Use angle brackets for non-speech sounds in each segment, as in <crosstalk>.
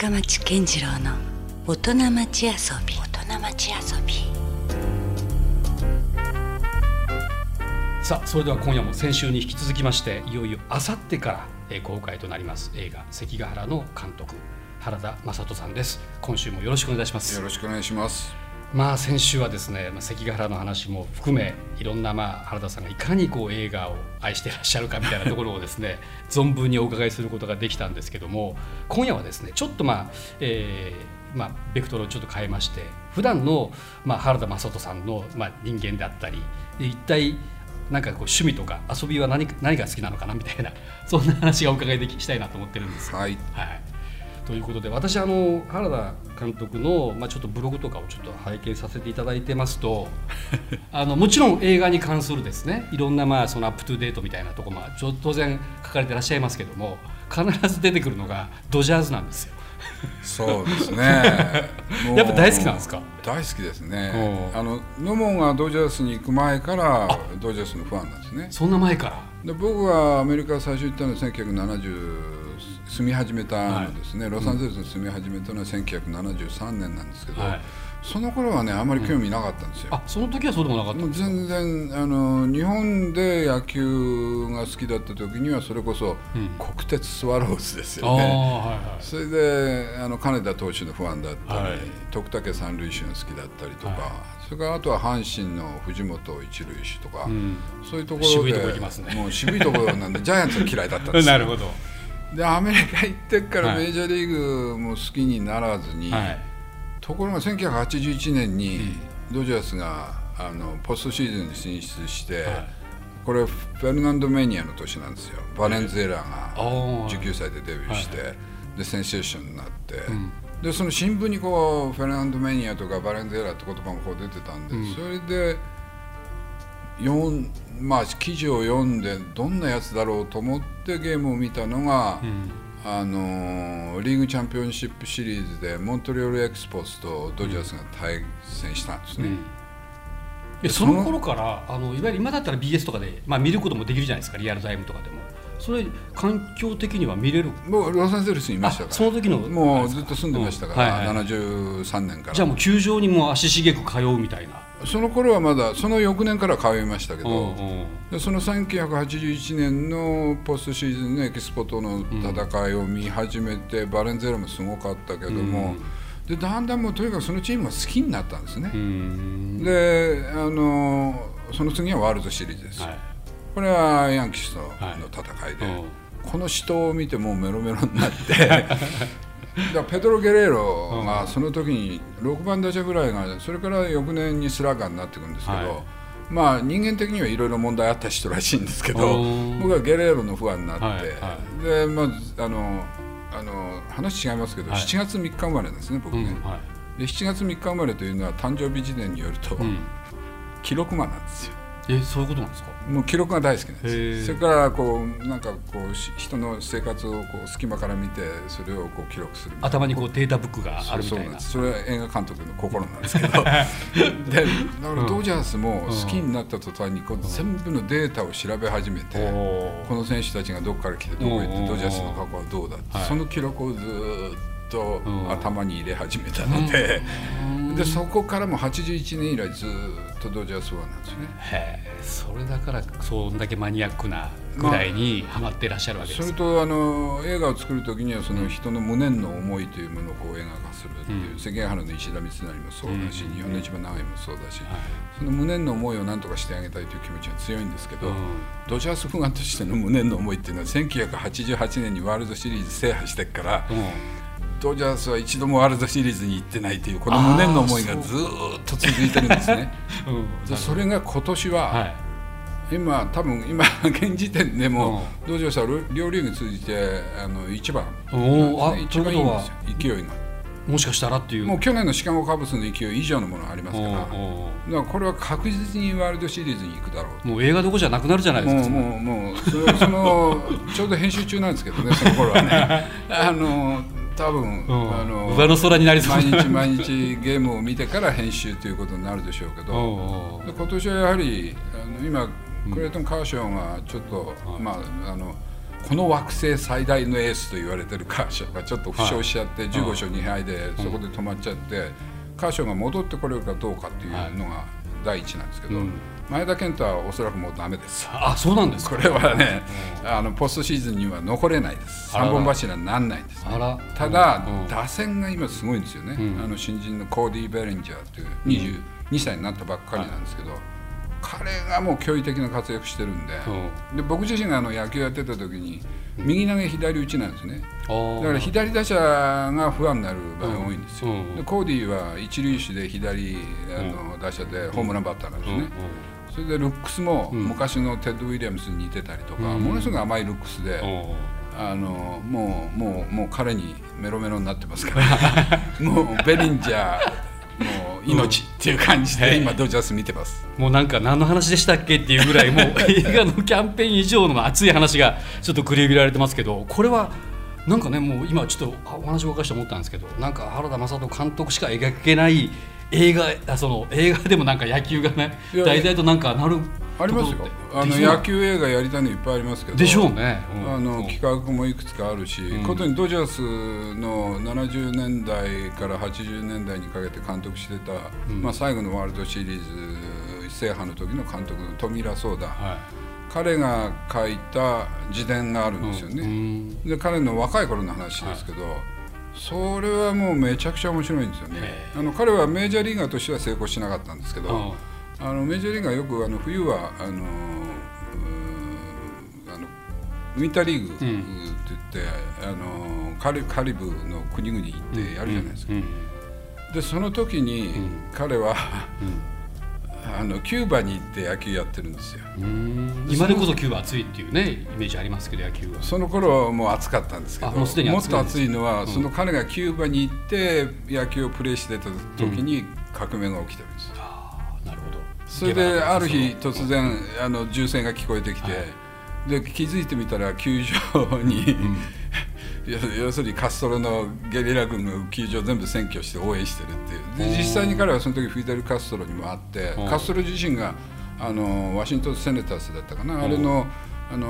深町健次郎の大人町遊び。大人町遊び。さあそれでは今夜も先週に引き続きましていよいよあさってから、えー公開となります映画関ヶ原の監督原田雅人さんです。今週もよろしくお願いします。よろしくお願いします。まあ先週はですね、まあ、関ヶ原の話も含めいろんなまあ原田さんがいかにこう映画を愛してらっしゃるかみたいなところをですね <laughs> 存分にお伺いすることができたんですけども今夜はですねちょっとまあ、えーまあ、ベクトルをちょっと変えまして普段のまあ原田雅人さんのまあ人間であったりで一体なんかこう趣味とか遊びは何何が好きなのかなみたいなそんな話がお伺いできしたいなと思ってるんですよはい。はい、ということで私あの原田監督の、まあ、ちょっとブログとかをちょっと拝見させていただいてますと <laughs> あのもちろん映画に関するですねいろんなまあそのアップトゥデートみたいなところもちょ当然書かれてらっしゃいますけども必ず出てくるのがドジャースなんですよ。そうですね。<laughs> やっぱ大好きなんですか？大好きですねう。んあの野門がドジャースに行く前からドジャースのファンなんですね。そんな前から？で僕はアメリカ最初行ったのは1970住み始めたのですね、ロサンゼルスに住み始めたのは1973年なんですけど、はい。その頃はねあまり興味なかったんですよ。あその時はそうでもなかった全然あの日本で野球が好きだった時にはそれこそうん。国鉄スワローズですあよね。あはいはい。それであの金田投手のファンだったり、はい。徳武三塁手が好きだったりとか、はそれからあとは阪神の藤本一塁手とか、うん。そういうところで渋いとこ行きますね。もう渋いところなんで <laughs> ジャイアンツが嫌いだったんですよ。なるほど、でアメリカ行ってからはい。メジャーリーグも好きにならずに、はい、ところが1981年にドジャースがあのポストシーズンに進出して、はい。これフェルナンド・メニアの年なんですよ。バレンズエラがああ19歳でデビューして、でセンセーションになって、ん。でその新聞にこうフェルナンド・メニアとかバレンズエラって言葉もこう出てたんで、うん。それで読んまあ記事を読んでどんなやつだろうと思ってゲームを見たのが、うん。あのーリーグチャンピオンシップシリーズでモントリオールエクスポスとドジャースが対戦したんですね。うん。えその頃からあのいわゆる今だったら BS とかで、まあ、見ることもできるじゃないですかリアルタイムとかでも。それ環境的には見れる？もうロサンゼルスにいましたから。あその時の？もうずっと住んでましたから、うんはいはい。73年から。じゃあもう球場にもう足しげく通うみたいなその頃はまだその翌年から通いましたけど、うんうん。でその1981年のポストシーズンのエキスポとの戦いを見始めて、バレンゼラもすごかったけども、でだんだんもうとにかくそのチームが好きになったんですね。う、ん。であのその次はワールドシリーズです、はい。これはヤンキースとのはい戦いで、うんこの死闘を見てもうメロメロになって <laughs> だペドロ・ゲレーロがその時に6番打者ぐらいがそれから翌年にスラッガーになっていくんですけど、はい。まあ人間的にはいろいろ問題あった人らしいんですけどうん僕はゲレーロのファンになって、はいはでまああのあの話違いますけど、はい。7月3日生まれなんですね僕ね、うんはい。で7月3日生まれというのは誕生日時点によると、うん。記録魔なんですよ。えそういうことなんですか？もう記録が大好きなんですそれからこうなんかこうし人の生活をこう隙間から見てそれをこう記録する頭にこうデータブックがあるみそうたいな。なんですそれは映画監督の心なんですけど。<laughs> でだからドジャースも好きになった途端にこう全部のデータを調べ始めて、おこの選手たちがどこから来てどこ行ってうんドジャースの過去はどうだって、はい。その記録をずーっとうん。頭に入れ始めたので,、でそこからも81年以来ずーっとドジャースファンなんですね。へえそれだからそんだけマニアックなぐらいにハマってらっしゃるわけですそれとあの映画を作る時にはその人の無念の思いというものをこう映画化するっていう、うん。関ヶ原の石田三成もそうだし、うん。日本の一番長いもそうだし、はい。その無念の思いを何とかしてあげたいという気持ちが強いんですけど、うん。ドジャースファンとしての無念の思いっていうのは1988年にワールドシリーズ制覇してから、うんドジャースは一度もワールドシリーズに行ってないというこの無念の思いがずーっと続いてるんですね。<laughs> うんでそれが今年は、はい。今多分今現時点でも、ドジャースは両リーグ通じてあの一番なんですね。一番いいんですよ勢いが。もしかしたらっていう。もう去年のシカゴカブスの勢い以上のものがありますから。だからこれは確実にワールドシリーズに行くだろうもう映画どこじゃなくなるじゃないですかもうもうもうそのちょうど編集中なんですけどねその頃はね。<laughs> あの多分、うん。あの上の空になりそう。毎日毎日ゲームを見てから編集ということになるでしょうけど、今年はやはりあの今クレイトン・カーショーがちょっと、まあ、あのこの惑星最大のエースと言われてるカーショーがちょっと負傷しちゃって15勝2敗でそこで止まっちゃって、カーショーが戻ってこれるかどうかっていうのが第一なんですけど、うん前田健太はおそらくもうダメです。あそうなんですか？これはね、あのポストシーズンには残れないです。三本柱にならないんです、ね。あら。ただ、うん。打線が今すごいんですよね、うん。あの新人のコーディー・ベレンジャーという22歳になったばっかりなんですけど、彼がもう驚異的な活躍してるんで,、うん。で僕自身があの野球やってた時に右投げ左打ちなんですね。だから左打者が不安になる場合が多いんですよ、うんでコーディーは一塁手で左あの打者でホームランバッターなんですね、それでルックスもうん。昔のテッド・ウィリアムスに似てたりとか、うん。ものすごく甘いルックスで、う。んあのもうもうもう彼にメロメロになってますから。<laughs> もうベリンジャーもう命。っていう感じで今ドジャース見てます。もうなんか何の話でしたっけっていうぐらいもう <laughs> 映画のキャンペーン以上の熱い話がちょっと繰り広げられてますけどこれはなんかねもう今ちょっとあお話を伺いして思ったんですけどなんか原田眞人監督しか描けない映画あその映画でもなんか野球がねいや大体となんかなるありますよ。あの野球映画やりたいのいっぱいありますけど。でしょうね、うんあのうん企画もいくつかあるし、ん。ことにドジャースの70年代から80年代にかけて監督してた、ん。まあ、最後のワールドシリーズ制覇の時の監督のトミラ・ソーダ、は彼が書いた自伝があるんいですよね、うん。で彼の若い頃の話ですけど、それはもうめちゃくちゃ面白いんですよね。へあの彼はメジャーリーガーとしては成功しなかったんですけど、うん。あのメジャーリーガーよくあの冬はあのウィンターリーグって言って、あのカリカリブの国々行ってやるじゃないですか、うんでその時に彼は、あのキューバに行って野球やってるんですよ。うん。今でこそキューバ暑いっていうねイメージありますけど野球は。その頃はもう暑かったんですけどあもうすでに暑いもっと暑いのは、その彼がキューバに行って野球をプレーしてた時に革命が起きてるんですよ、あーなるほど。それである日突然あの銃声が聞こえてきて、で気づいてみたら球場に、要要するにカストロのゲリラ軍が球場全部占拠して応援してるっていう。で実際に彼はその時フィデル・カストロにも会ってうん。カストロ自身があのワシントン・セネターズだったかな？あれのあの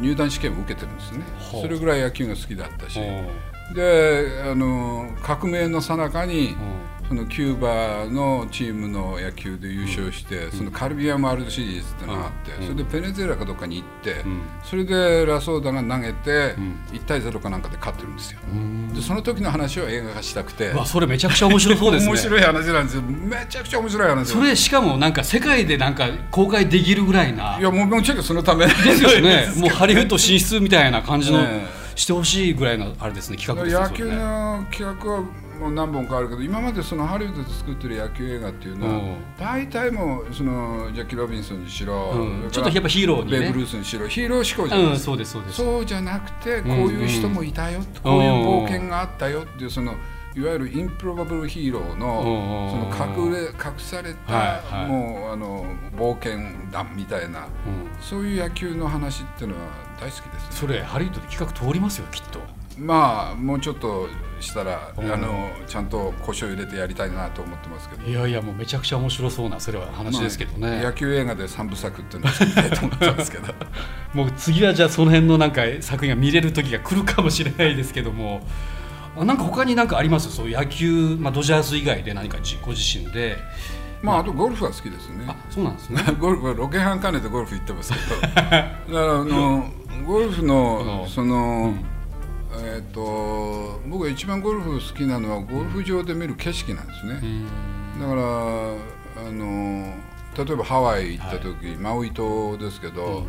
入団試験を受けてるんですね。それぐらい野球が好きだったし。う。んであの革命の最中にうんそのキューバのチームの野球で優勝して、そのカリビアンワールドシリーズってのがあって、うん。それでペネズエラかどっかに行って、ん。それでラソーダが投げて、ん。1対0かなんかで勝ってるんですよ。うん。でその時の話を映画化したくて、それめちゃくちゃ面白そうですね。面白い話なんですよめちゃくちゃ面白い話それしかもなんか世界でなんか公開できるぐらいな。いやもうもちろんそのためですよ。ね。<laughs> もうハリウッド進出みたいな感じの、<laughs> ねしてほしいぐらいのあれですね企画ですね。野球の企画はもう何本かあるけど今までそのハリウッドで作ってる野球映画っていうのは、うん。大体もうそのジャッキー・ロビンソンにしろ、うん。ちょっとやっぱヒーローにね。ベーブ・ルースにしろヒーロー志向じゃないですかうんそうですそうです。そうじゃなくてこういう人もいたよ、ん。こういう冒険があったよっていうそのいわゆるインプロバブルヒーローのうん。その隠れ隠された、もうあの冒険団みたいなうん。そういう野球の話っていうのは大好きですね。それハリウッドで企画通りますよきっと。まあもうちょっとしたらあうん。のちゃんと腰を入れてやりたいなと思ってますけど。いやいやもうめちゃくちゃ面白そうなそれは話ですけどね、まあ野球映画で三部作っていうのを作りたいと思ってますけど。<laughs> もう次はじゃあその辺のなんか作品が見れる時が来るかもしれないですけども。あなんか他に何かあります？そう野球、まあ、ドジャース以外で何か自ご自身で。まああとゴルフは好きですね。あそうなんですね。<laughs> ゴルフはロケハン兼ねてゴルフ行ってますけど。だからあのゴルフのうんその、うんえっ、と僕が一番ゴルフ好きなのはゴルフ場で見る景色なんですね、だからあの例えばハワイ行った時、マウイ島ですけど、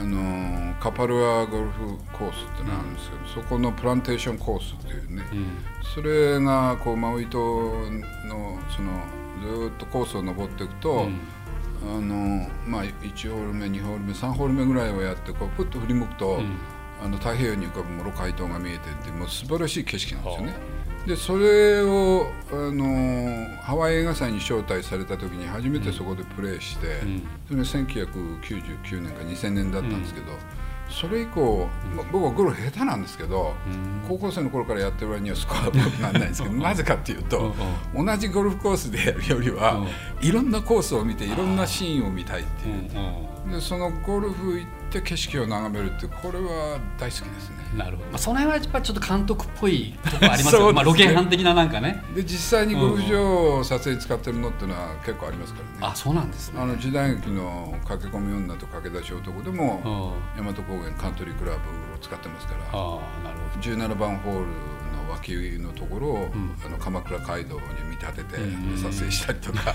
あのカパルアゴルフコースってのがあるんですけど、そこのプランテーションコースっていうね、うん。それがこうマウイ島のそのずーっとコースを登っていくと、あのまあ、1ホール目2ホール目3ホール目ぐらいをやってこうプッと振り向くと、んあの太平洋に浮かぶモロカイ島が見えててもう素晴らしい景色なんですよね。でそれをあのハワイ映画祭に招待された時に初めてそこでプレーして、ん。それが1999年か2000年だったんですけど、それ以降、ま僕はゴルフ下手なんですけど、高校生の頃からやってる割にはスコアは良くならないんですけど <laughs> なぜかっていうと、同じゴルフコースでやるよりは、いろんなコースを見ていろんなシーンを見たいっていう。でそのゴルフ行って景色を眺めるってこれは大好きですね。なるほど、まあ、その辺はやっぱちょっと監督っぽい <laughs> ところありますよね。まあ、ロケハン的ななんかね。で実際にゴルフ場を撮影に使ってるのっていうのは結構ありますからね。あそうなんですね。あの時代劇の駆け込み女と駆け出し男でもうん。大和高原カントリークラブを使ってますから。ああなるほど。17番ホールの脇のところを、ん。あの鎌倉街道に見立ててうん。撮影したりとか、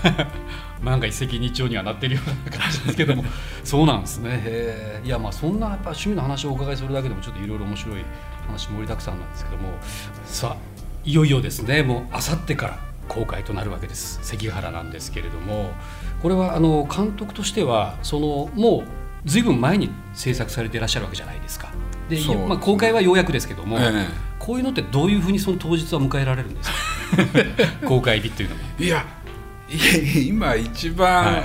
まあなんか一石二鳥にはなってるような感じですけども。<laughs> そうなんですね。いやまあそんなやっぱ趣味の話をお伺いするだけでもちょっといろいろ面白い話盛りだくさんなんですけども。さあいよいよですね。もうあさってから公開となるわけです。関ヶ原なんですけれども。これはあの監督としてはそのもうずいぶん前に制作されていらっしゃるわけじゃないですか。でまあ、公開はようやくですけども、ええこういうのってどういうふうにその当日は迎えられるんですか？<laughs> 公開日っていうのは。いやい今一番はい。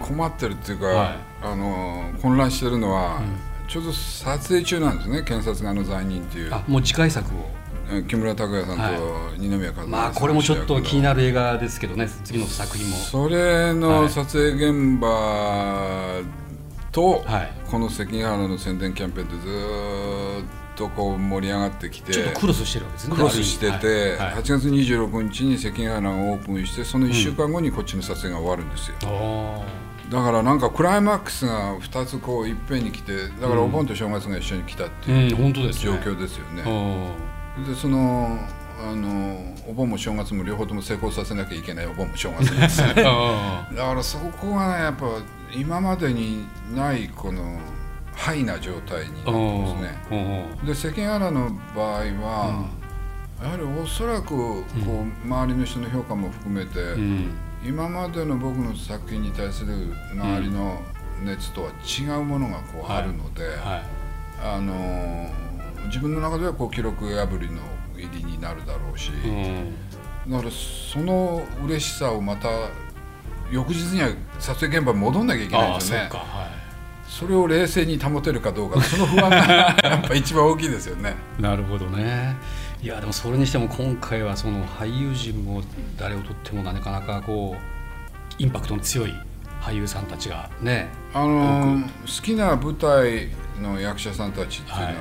困ってるっていうか、はい。あの混乱してるのは、ちょうど撮影中なんですね検察側の罪人っていう。あもう次回作を。え木村拓哉さんはい。と二宮和也さんまあこれもちょっと気にるなる映画ですけどね次の作品も。それの撮影現場と、はい。この関ヶ原の宣伝キャンペーンってずーっとこう盛り上がってきてちょっとクロスしてるわけですね。クロスしてて、はい。はい。8月26日に関ヶ原がオープンしてその1週間後にこっちの撮影が終わるんですよ、おだからなんかクライマックスが2つこういっぺんに来てだからお盆と正月が一緒に来たっていうーうん本当ですね。状況ですよね、おでそのあのお盆も正月も両方とも成功させなきゃいけないお盆も正月です <laughs> だからそこがねやっぱ今までにないこのハイな状態になってますね。で関ヶ原の場合は、やはりおそらくこう、周りの人の評価も含めて、うん。今までの僕の作品に対する周りの熱とは違うものがこうあるので、はい。あの自分の中ではこう記録破りの入りになるだろうし、うん。だからその嬉しさをまた翌日には撮影現場に戻んなきゃいけないんですよねそれを冷静に保てるかどうかその不安が <laughs> やっぱ一番大きいですよね。いなるほどね。いやでもそれにしても今回はその俳優陣も誰をとってもなかなかこうインパクトの強い俳優さんたちがねあの好きな舞台の役者さんたちっていうのは、はい。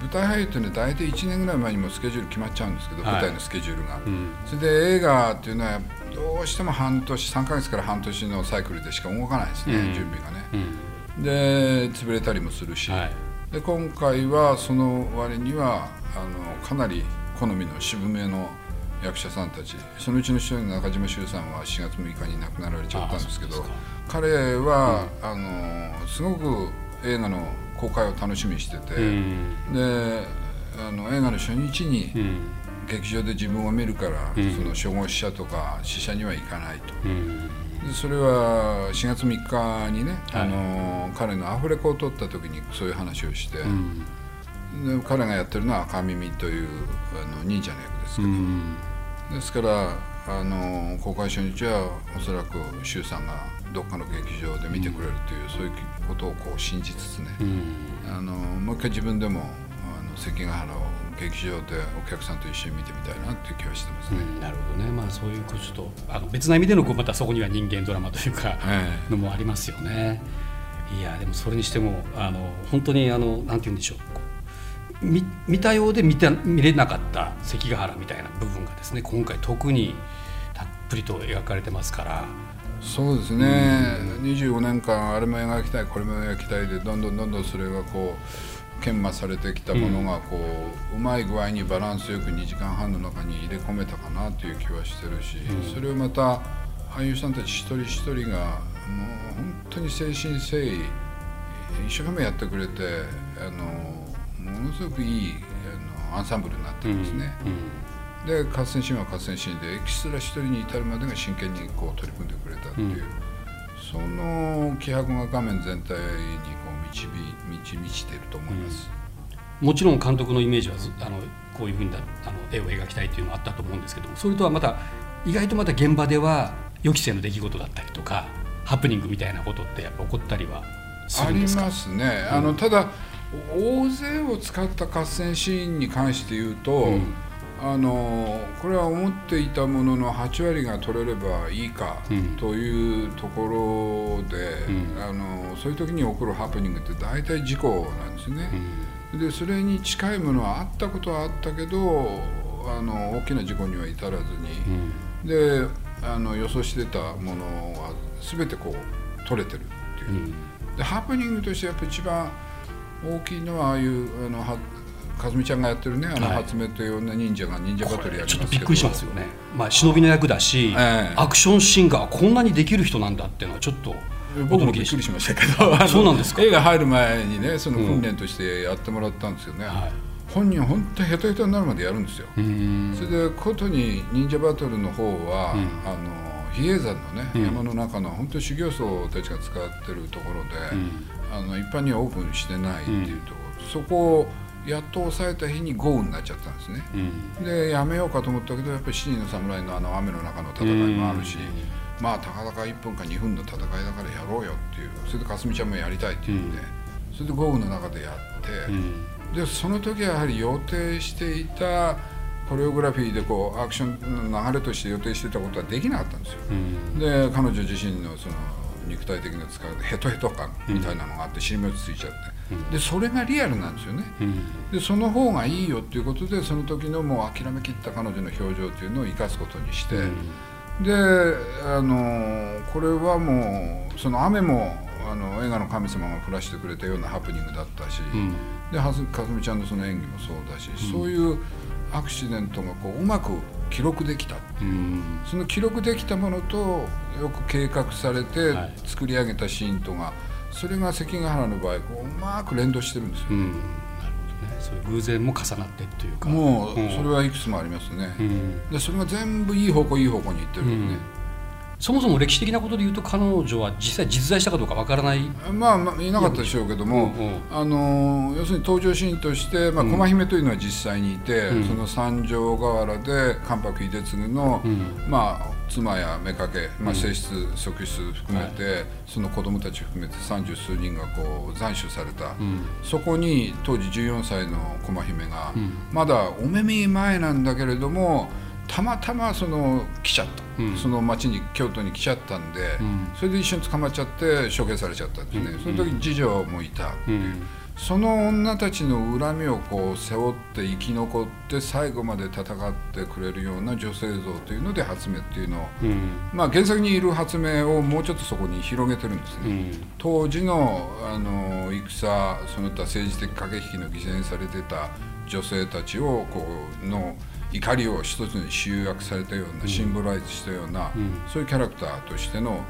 舞台俳優っていうのは大体1年ぐらい前にもうスケジュール決まっちゃうんですけど、はい。舞台のスケジュールが、うん。それで映画っていうのはどうしても半年3ヶ月から半年のサイクルでしか動かないですね、うん。準備がね。うんで潰れたりもするし、はい。で今回はその割にはあのかなり好みの渋めの役者さんたち。そのうちの一人の中島修さんは4月6日に亡くなられちゃったんですけど彼は、あのすごく映画の公開を楽しみにしてて、うん。であの映画の初日にうん。劇場で自分を見るから、うん。その初号試写とか試写には行かないと。うん。でそれは4月3日にね、はい。あの彼のアフレコを撮った時にそういう話をして、うん。で彼がやってるのは赤耳というあの忍者の役ですけど、うん。ですからあの公開初日はおそらく周さんがどっかの劇場で見てくれるという、そういうことをこう信じつつね、うん。あのもう一回自分でもあの関ヶ原を劇場でお客さんと一緒に見てみたいなっていう気はしてますね。うんなるほどねまあそういうちょっとあの別な意味でのこうまたそこには人間ドラマというかえのもありますよね。いやでもそれにしてもあの本当にあのなんて言うんでしょう見見たようで見た見れなかった関ヶ原みたいな部分がですね今回特にたっぷりと描かれてますから。そうですね、25年間あれも描きたいこれも描きたいでどんどんどんどんそれがこう研磨されてきたものがこう、うまい具合にバランスよく2時間半の中に入れ込めたかなという気はしてるし、それをまた俳優さんたち一人一人がもう本当に誠心誠意一生懸命やってくれてあのものすごくいいあのアンサンブルになってるんですね。で合戦シーンは合戦シーンでエキストラ一人に至るまでが真剣にこう取り組んでくれたっていう、その気迫が画面全体にこう導満ち満ちていると思います。もちろん監督のイメージはずあのこういうふうにだあの絵を描きたいというのはあったと思うんですけどもそれとはまた意外とまた現場では予期せぬ出来事だったりとかハプニングみたいなことってやっぱ起こったりはすありるんですか？ますね。あのただ大勢を使った合戦シーンに関して言うと、うんあのこれは思っていたものの8割が取れればいいかというところで、うん、あのそういう時に起こるハプニングって大体事故なんですね。うん、でそれに近いものはあったことはあったけどあの大きな事故には至らずに、うん、であの予想してたものは全てこう取れてるっていう。でハプニングとしてやっぱ一番大きいのはああいうあのかずみちゃんがやってるねあの発明という女忍者が忍者バトルやりますけど、ちょっとびっくりしますよね、まあ、忍びの役だし、えー、アクションシーンがこんなにできる人なんだっていうのはちょっと僕もびっくりしましたけどそうなんですか？映画入る前にねその訓練としてやってもらったんですよね、うん。はい、本人は本当ヘトヘトになるまでやるんですよ。それでことに忍者バトルの方は、うん、あの比叡山のね、うん、山の中の本当修行僧たちが使ってるところで、うん、あの一般にはオープンしてないっていうところ、そこをやっと抑えた日に豪雨になっちゃったんですね、うん、でやめようかと思ったけどやっぱり七人の侍のあの雨の中の戦いもあるし、うん、まあたかだか1分か2分の戦いだからやろうよっていうそれでかすみちゃんもやりたいって言って、うん、それで豪雨の中でやって、でその時はやはり予定していたコレオグラフィーでこうアクションの流れとして予定してたことはできなかったんですよ。で彼女自身のその肉体的な使いヘトヘト感みたいなのがあって尻餅ついちゃって。でそれがリアルなんですよね、でその方がいいよっていうことでその時のもう諦めきった彼女の表情というのを生かすことにして、であのこれはもうその雨もあの映画の神様が降らしてくれたようなハプニングだったし、うん、でかすみちゃんのその演技もそうだし、うん、そういうアクシデントがこううまく記録できた、うん、その記録できたものとよく計画されて作り上げたシーンとが、はいそれが関ヶ原の場合こううまく連動してるんですよ、うん、なるほどね。そういう偶然も重なってというか。もうそれはいくつもありますね、うん、でそれが全部いい方向いい方向にいってるよね、うんそもそも歴史的なことでいうと彼女は実際実在したかどうかわからない。まあ、まあ、いなかったでしょうけども、うんうん、あの要するに登場シーンとして、まあ、駒姫というのは実際にいて、うん、その三条河原で関白秀次の、うん、まあ妻や妾、まあ、正室、側室含めて、はい、その子供たち含めて三十数人がこう斬首された、うん、そこに当時14歳の駒姫が、うん、まだお目見前なんだけれどもたまたまその来ちゃった、うん、その町に京都に来ちゃったんで、それで一緒に捕まっちゃって処刑されちゃったんですね、その時次女もいたっていう。その女たちの恨みをこう背負って生き残って最後まで戦ってくれるような女性像というので発明っていうのを、うん、まあ原作にいる発明をもうちょっとそこに広げてるんですね、うん、当時のあの戦その他政治的駆け引きの犠牲にされてた女性たちをこうの怒りを一つに集約されたような、シンボライズしたような、そういうキャラクターとしての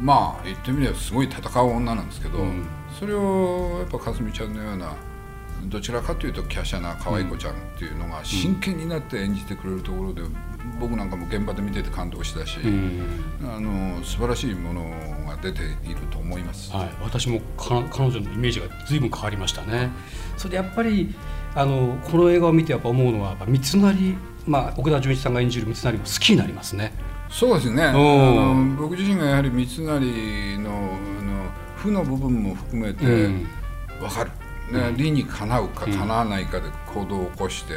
まあ言ってみればすごい戦う女なんですけど、うん、それをやっぱかすみちゃんのようなどちらかというと華奢な可愛い子ちゃんっていうのが真剣になって演じてくれるところで、僕なんかも現場で見てて感動したし、うん、あの素晴らしいものが出ていると思います、はい、私も彼女のイメージが随分変わりましたね。それでやっぱりあのこの映画を見てやっぱ思うのは三成、まあ、奥田准一さんが演じる三成も好きになりますね。そうですね。あの僕自身がやはり三成のの負の部分も含めて分かる、ね、理にかなうかかなわないかで行動を起こして、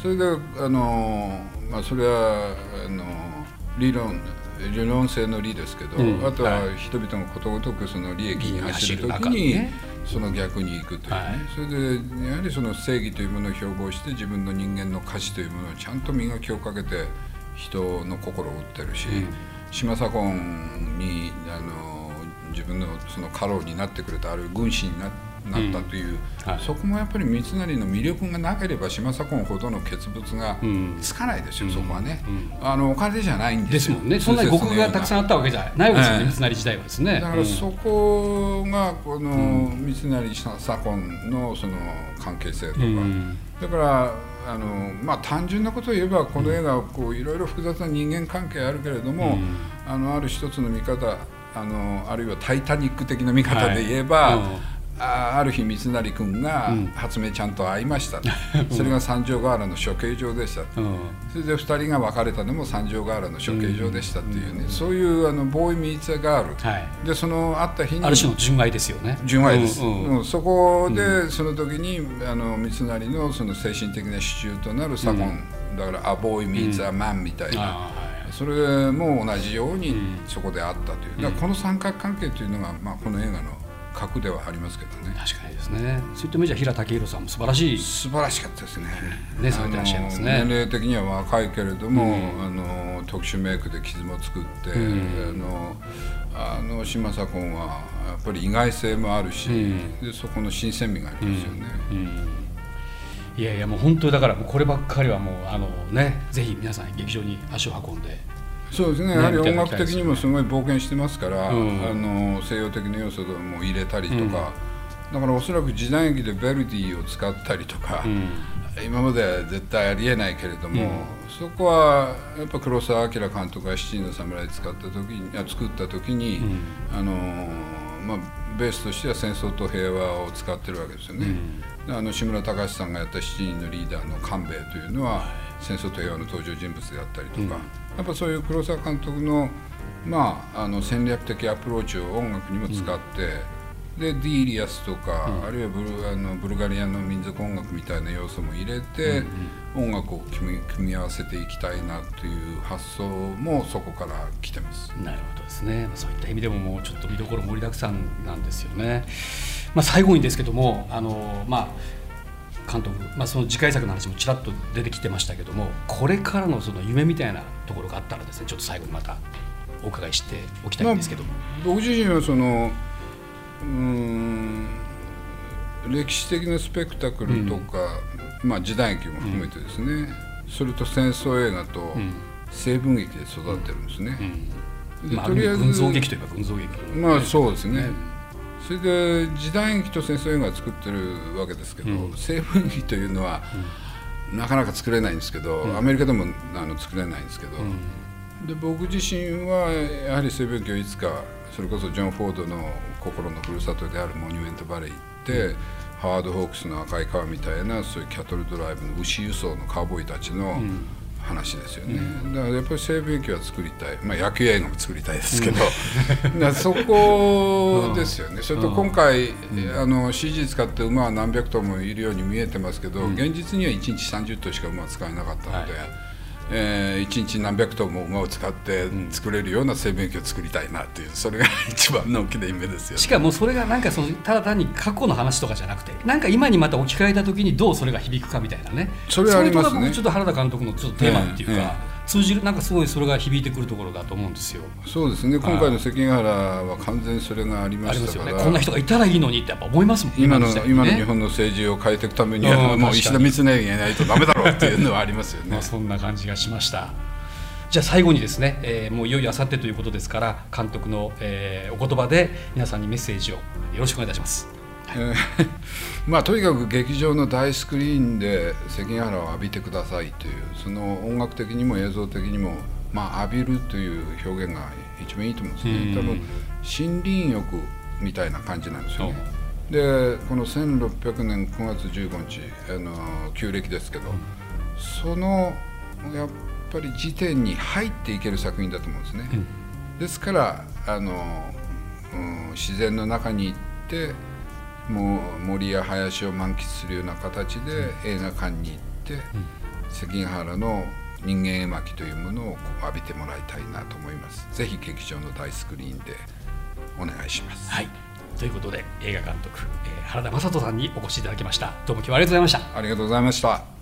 それであの、まあ、それはあの理論理論性の理ですけど、うん、あとは人々がことごとくその利益に走る時に、ね、その逆に行くというね、はい、それでやはりその正義というものを標榜して自分の人間の価値というものをちゃんと磨きをかけて人の心を打ってるし、うん、島左近にあの自分のその家老になってくれたあるいは軍師にななったという、うん。はい、そこもやっぱり三成の魅力がなければ島左近ほどの傑物がつかないですよ、うん、そこはね、あのお金じゃないんですですもんね。そんなに極がたくさんあったわけじゃない。わけですよね、三成自体はですね。だからそこがこの三成左近のその関係性とか、だからあのまあ、単純なことを言えばこの映画はこういろいろ複雑な人間関係あるけれども、うん、あのある一つの見方あのあるいは「タイタニック」的な見方で言えば、はいあある日三成君が初音ちゃんと会いました、<laughs> うん、それが三条河原の処刑場でした、うん、それで2人が別れたのも三条河原の処刑場でしたっていうね、うん、そういうあのボーイ・ミーツ・ガール、はい、でその会った日にある種の純愛ですよね。純愛です、うんそこでその時にあの三成のその精神的な支柱となる左近。だから「A boy meets a man」みたいな、あそれも同じようにそこであったという、だからこの三角関係というのが、まあ、この映画の核ではありますけどね。ー確かにですね。そういった意味じゃ平武宏さんも素晴らしい。素晴らしかったですね。ねされてらっしゃいますね。年齢的には若いけれども、あの特殊メイクで傷も作って、あのあの島左近はやっぱり意外性もあるし、でそこの新鮮味がありますよね、いやいやもう本当にだからこればっかりはもうあのねぜひ皆さん劇場に足を運んでそうですね。ねやはり音楽的にもすごい冒険してますから、うん。あの西洋的な要素も入れたりとか、だからおそらく時代劇でベルディを使ったりとか、今までは絶対ありえないけれども、そこはやっぱ黒澤明監督が「七人の侍」使った時にあ作った時に、あのまあ、ベースとしては戦争と平和を使ってるわけですよね。であの志村隆さんがやった七人のリーダーの勘兵衛というのは戦争と平和の登場人物であったりとか、やっぱそういう黒澤監督の,、まあ、あの戦略的アプローチを音楽にも使って。でディーリアスとか、あるいはブルあのブルガリアの民族音楽みたいな要素も入れて、音楽を組み組み合わせていきたいなという発想もそこから来てます。なるほどですね、まあそういった意味でももうちょっと見どころ盛りだくさんなんですよね。まあ、最後にですけどもあの、まあ、監督、まあ、その次回作の話もちらっと出てきてましたけどもこれからのその夢みたいなところがあったらですねちょっと最後にまたお伺いしておきたいんですけども。僕自身はそのうーん歴史的なスペクタクルとか、まあ、時代劇も含めてですね、それと戦争映画と西部劇で育ってるんですね。でまあ、ある意味群像劇といえば群像劇まあそうですね。それで時代劇と戦争映画を作ってるわけですけど、西部劇というのは、なかなか作れないんですけど、アメリカでもあの作れないんですけど、で僕自身はやはり西部劇をいつかそれこそジョン・フォードの心のふるさとであるモニュメントバレー行って、ハワード・ホークスの赤い川みたいなそういうキャトルドライブの牛輸送のカウボーイたちの話ですよね、だからやっぱり西部劇は作りたい、まあ、野球映画も作りたいですけど、だからそこですよね、それと今回、あの CG 使って馬は何百頭もいるように見えてますけど、現実には1日30頭しか馬使えなかったので。えー、1日何百頭も馬を使って作れるような生命機を作りたいなっていうそれが一番の大きな夢ですよね。しかもそれがなんかそのただ単に過去の話とかじゃなくてなんか今にまた置き換えた時にどうそれが響くかみたいなね。それはありますね。ちょっと原田監督のちょっとテーマっていうか、えええ通じるなんかすごいそれが響いてくるところだと思うんですよ。そうですね。今回の関ヶ原は完全にそれがありましたから。こんな人がいたらいいのにってやっぱ思いますもん今の今のね。日本の政治を変えていくためにうんはもう石田三成がいないとダメだろうっていうのはありますよね。<laughs> まあ、そんな感じがしました。じゃあ最後にですね、えーもういよいよあさってということですから監督の、えーお言葉で皆さんにメッセージをよろしくお願いいたしますえー <laughs> まあとにかく劇場の大スクリーンで関ヶ原を浴びてくださいというその音楽的にも映像的にもまあ浴びるという表現が一番いいと思うんですね。多分森林浴みたいな感じなんですよね。でこの1600年9月15日あの旧暦ですけどそのやっぱり時点に入っていける作品だと思うんですね、ですからあの、うん自然の中に行ってもう森や林を満喫するような形で映画館に行って、関ヶ原の人間絵巻というものをこう浴びてもらいたいなと思います。ぜひ劇場の大スクリーンでお願いします。はい。ということで映画監督、えー原田雅人さんにお越しいただきました。どうも今日はありがとうございました。ありがとうございました